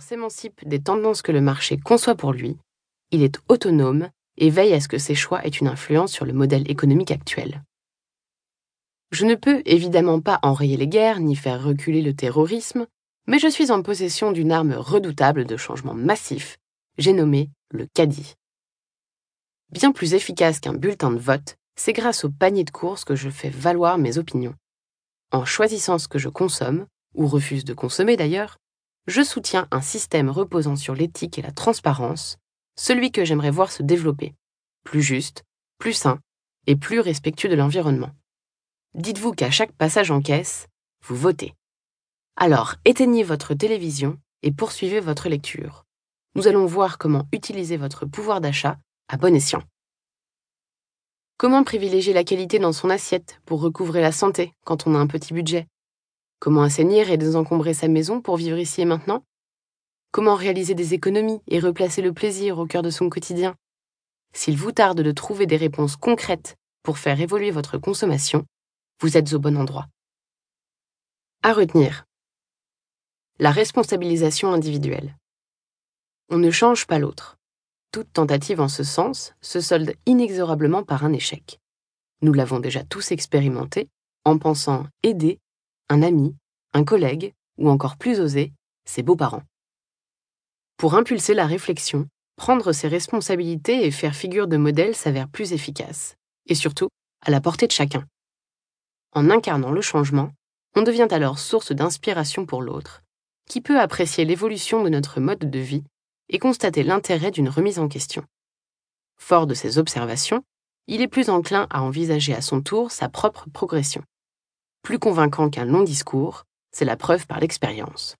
s'émancipe des tendances que le marché conçoit pour lui, il est autonome et veille à ce que ses choix aient une influence sur le modèle économique actuel. Je ne peux évidemment pas enrayer les guerres ni faire reculer le terrorisme, mais je suis en possession d'une arme redoutable de changement massif, j'ai nommé le caddie. Bien plus efficace qu'un bulletin de vote, c'est grâce au panier de courses que je fais valoir mes opinions. En choisissant ce que je consomme, ou refuse de consommer d'ailleurs, je soutiens un système reposant sur l'éthique et la transparence, celui que j'aimerais voir se développer, plus juste, plus sain et plus respectueux de l'environnement. Dites-vous qu'à chaque passage en caisse, vous votez. Alors éteignez votre télévision et poursuivez votre lecture. Nous allons voir comment utiliser votre pouvoir d'achat à bon escient. Comment privilégier la qualité dans son assiette pour recouvrer la santé quand on a un petit budget? Comment assainir et désencombrer sa maison pour vivre ici et maintenant? Comment réaliser des économies et replacer le plaisir au cœur de son quotidien? S'il vous tarde de trouver des réponses concrètes pour faire évoluer votre consommation, vous êtes au bon endroit. À retenir. La responsabilisation individuelle. On ne change pas l'autre. Toute tentative en ce sens se solde inexorablement par un échec. Nous l'avons déjà tous expérimenté en pensant aider un ami, un collègue ou encore plus osé, ses beaux-parents. Pour impulser la réflexion, prendre ses responsabilités et faire figure de modèle s'avère plus efficace, et surtout à la portée de chacun. En incarnant le changement, on devient alors source d'inspiration pour l'autre, qui peut apprécier l'évolution de notre mode de vie et constater l'intérêt d'une remise en question. Fort de ces observations, il est plus enclin à envisager à son tour sa propre progression. Plus convaincant qu'un long discours, c'est la preuve par l'expérience.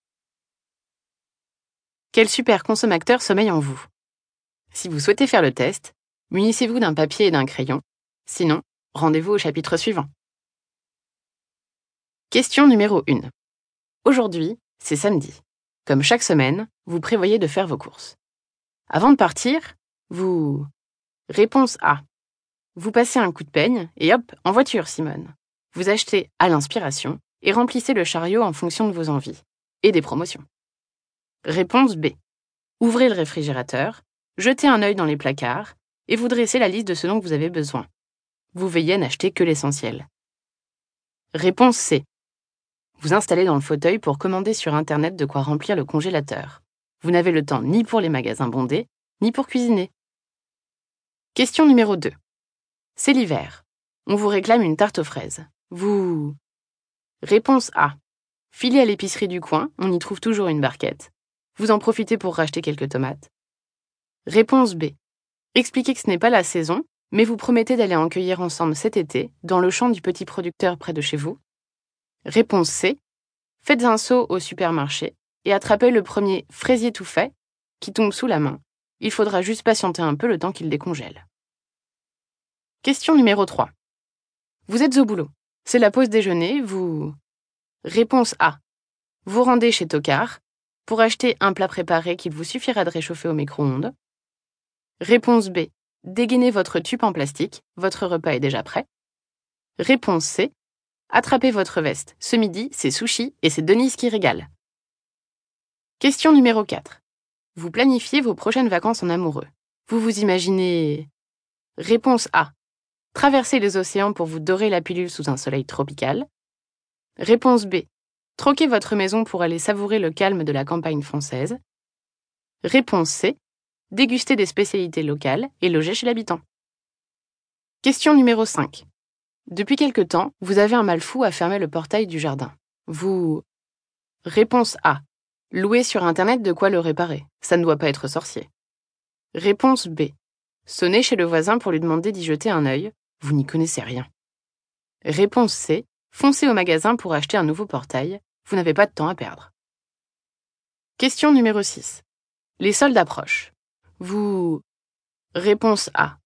Quel super consommateur sommeille en vous? Si vous souhaitez faire le test, munissez-vous d'un papier et d'un crayon. Sinon, rendez-vous au chapitre suivant. Question numéro 1. Aujourd'hui, c'est samedi. Comme chaque semaine, vous prévoyez de faire vos courses. Avant de partir, vous... Réponse A. Vous passez un coup de peigne et hop, en voiture, Simone. Vous achetez à l'inspiration et remplissez le chariot en fonction de vos envies et des promotions. Réponse B. Ouvrez le réfrigérateur, jetez un œil dans les placards et vous dressez la liste de ce dont vous avez besoin. Vous veillez à n'acheter que l'essentiel. Réponse C. Vous installez dans le fauteuil pour commander sur Internet de quoi remplir le congélateur. Vous n'avez le temps ni pour les magasins bondés, ni pour cuisiner. Question numéro 2. C'est l'hiver. On vous réclame une tarte aux fraises. Vous... Réponse A. Filez à l'épicerie du coin, on y trouve toujours une barquette. Vous en profitez pour racheter quelques tomates. Réponse B. Expliquez que ce n'est pas la saison, mais vous promettez d'aller en cueillir ensemble cet été, dans le champ du petit producteur près de chez vous. Réponse C. Faites un saut au supermarché et attrapez le premier fraisier tout fait qui tombe sous la main. Il faudra juste patienter un peu le temps qu'il décongèle. Question numéro 3. Vous êtes au boulot. C'est la pause déjeuner, vous... Réponse A. Vous rendez chez Tocard pour acheter un plat préparé qu'il vous suffira de réchauffer au micro-ondes. Réponse B. Dégainez votre tube en plastique, votre repas est déjà prêt. Réponse C. Attrapez votre veste. Ce midi, c'est sushi et c'est Denise qui régale. Question numéro 4. Vous planifiez vos prochaines vacances en amoureux. Vous vous imaginez... Réponse A. Traverser les océans pour vous dorer la pilule sous un soleil tropical. Réponse B. Troquer votre maison pour aller savourer le calme de la campagne française. Réponse C. Déguster des spécialités locales et loger chez l'habitant. Question numéro 5. Depuis quelque temps, vous avez un mal fou à fermer le portail du jardin. Vous... Réponse A. Louer sur Internet de quoi le réparer. Ça ne doit pas être sorcier. Réponse B. Sonner chez le voisin pour lui demander d'y jeter un œil. Vous n'y connaissez rien. Réponse C. Foncez au magasin pour acheter un nouveau portail. Vous n'avez pas de temps à perdre. Question numéro 6. Les soldes approchent. Vous... Réponse A.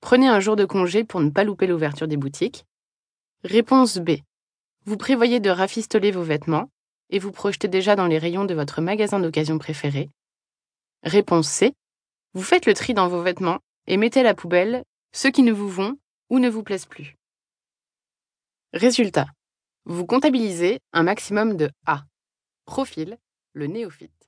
Prenez un jour de congé pour ne pas louper l'ouverture des boutiques. Réponse B. Vous prévoyez de rafistoler vos vêtements et vous projetez déjà dans les rayons de votre magasin d'occasion préféré. Réponse C. Vous faites le tri dans vos vêtements et mettez à la poubelle ceux qui ne vous vont ou ne vous plaisent plus. Résultat. Vous comptabilisez un maximum de A. Profil, le néophyte.